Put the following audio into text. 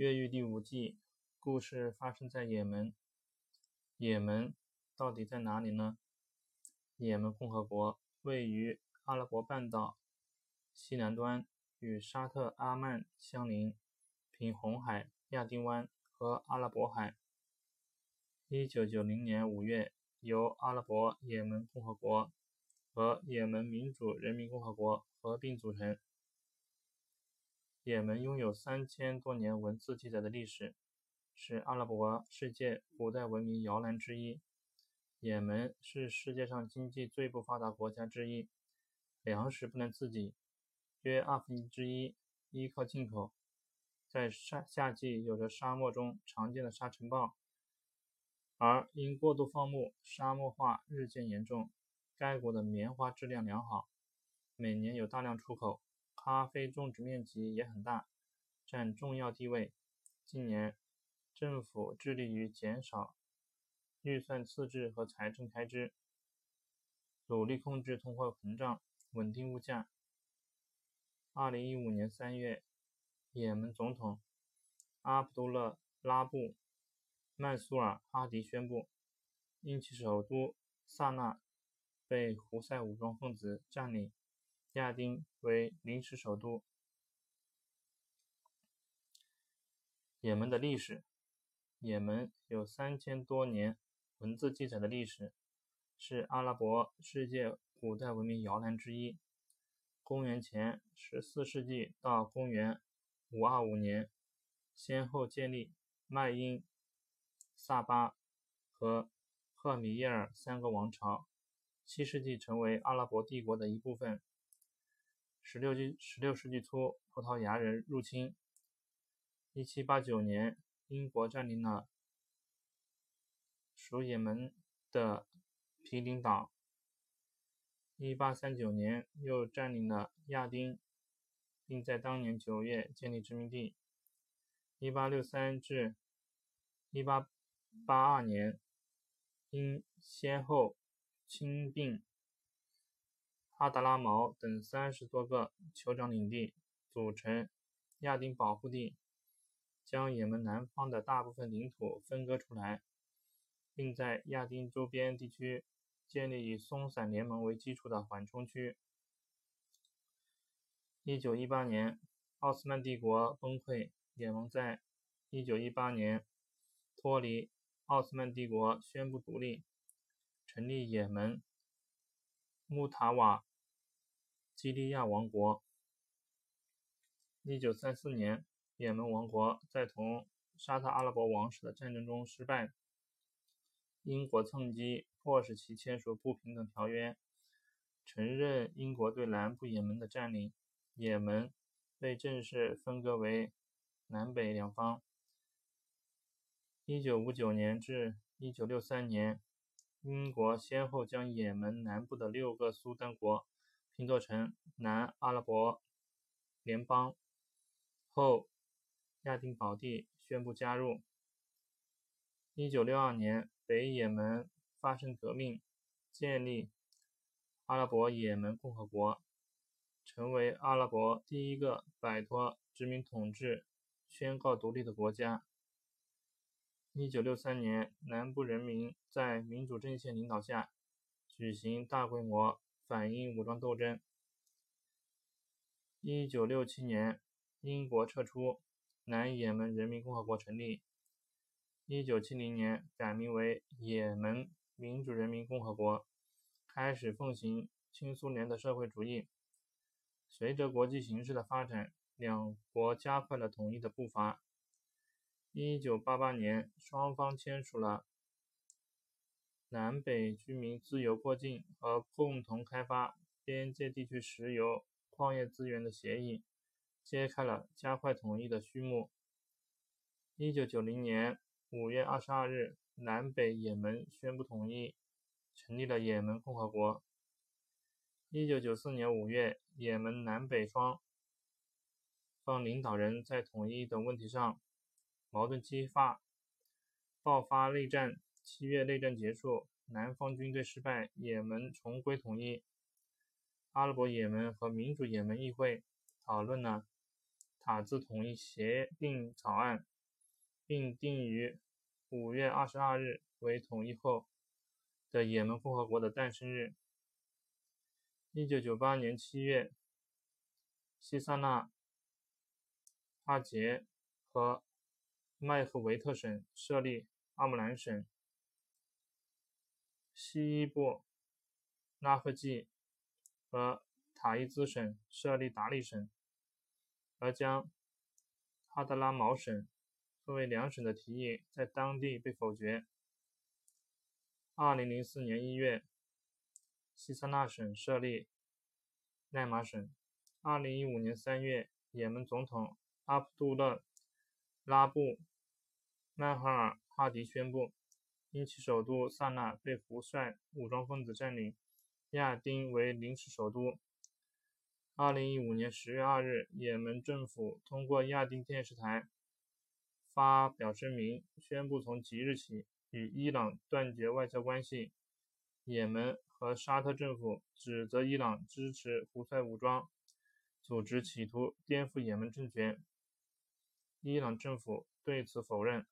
越狱第五季，故事发生在也门。也门到底在哪里呢？也门共和国位于阿拉伯半岛西南端，与沙特阿曼相邻，凭红海、亚丁湾和阿拉伯海。一九九零年五月，由阿拉伯也门共和国和也门民主人民共和国合并组成。也门拥有三千多年文字记载的历史，是阿拉伯世界古代文明摇篮之一。也门是世界上经济最不发达国家之一，粮食不能自给，约二分之一依靠进口。在夏夏季有着沙漠中常见的沙尘暴，而因过度放牧，沙漠化日渐严重。该国的棉花质量良好，每年有大量出口。咖啡种植面积也很大，占重要地位。近年，政府致力于减少预算赤字和财政开支，努力控制通货膨胀，稳定物价。二零一五年三月，也门总统阿卜杜勒拉布·曼苏尔·哈迪宣布，因其首都萨那被胡塞武装分子占领。亚丁为临时首都。也门的历史，也门有三千多年文字记载的历史，是阿拉伯世界古代文明摇篮之一。公元前十四世纪到公元五二五年，先后建立麦因、萨巴和赫米耶尔三个王朝。七世纪成为阿拉伯帝国的一部分。十六纪十六世纪初，葡萄牙人入侵。一七八九年，英国占领了属也门的皮林岛。一八三九年，又占领了亚丁，并在当年九月建立殖民地。一八六三至一八八二年，因先后亲并。阿达拉毛等三十多个酋长领地组成亚丁保护地，将也门南方的大部分领土分割出来，并在亚丁周边地区建立以松散联盟为基础的缓冲区。一九一八年，奥斯曼帝国崩溃，也门在一九一八年脱离奥斯曼帝国，宣布独立，成立也门穆塔瓦。基利亚王国。一九三四年，也门王国在同沙特阿拉伯王室的战争中失败，英国趁机迫使其签署不平等条约，承认英国对南部也门的占领，也门被正式分割为南北两方。一九五九年至一九六三年，英国先后将也门南部的六个苏丹国。拼凑成南阿拉伯联邦后，亚丁保地宣布加入。一九六二年，北也门发生革命，建立阿拉伯也门共和国，成为阿拉伯第一个摆脱殖民统治、宣告独立的国家。一九六三年，南部人民在民主阵线领导下举行大规模。反英武装斗争。一九六七年，英国撤出，南也门人民共和国成立。一九七零年，改名为也门民主人民共和国，开始奉行新苏联的社会主义。随着国际形势的发展，两国加快了统一的步伐。一九八八年，双方签署了。南北居民自由过境和共同开发边界地区石油矿业资源的协议，揭开了加快统一的序幕。一九九零年五月二十二日，南北也门宣布统一，成立了也门共和国。一九九四年五月，也门南北双方领导人在统一等问题上矛盾激化，爆发内战。七月内战结束，南方军队失败，也门重归统一。阿拉伯也门和民主也门议会讨论了塔兹统一协定草案，并定于五月二十二日为统一后的也门共和国的诞生日。一九九八年七月，西萨那、阿杰和麦克维特省设立阿姆兰省，西伊布拉赫季和塔伊兹省设立达利省。而将哈德拉毛省分为两省的提议在当地被否决。二零零四年一月，西萨那省设立奈马省。二零一五年三月，也门总统阿卜杜勒拉布曼哈尔哈迪宣布，因其首都萨那被胡塞武装分子占领，亚丁为临时首都。二零一五年十月二日，也门政府通过亚丁电视台发表声明，宣布从即日起与伊朗断绝外交关系。也门和沙特政府指责伊朗支持胡塞武装组织，企图颠覆也门政权。伊朗政府对此否认。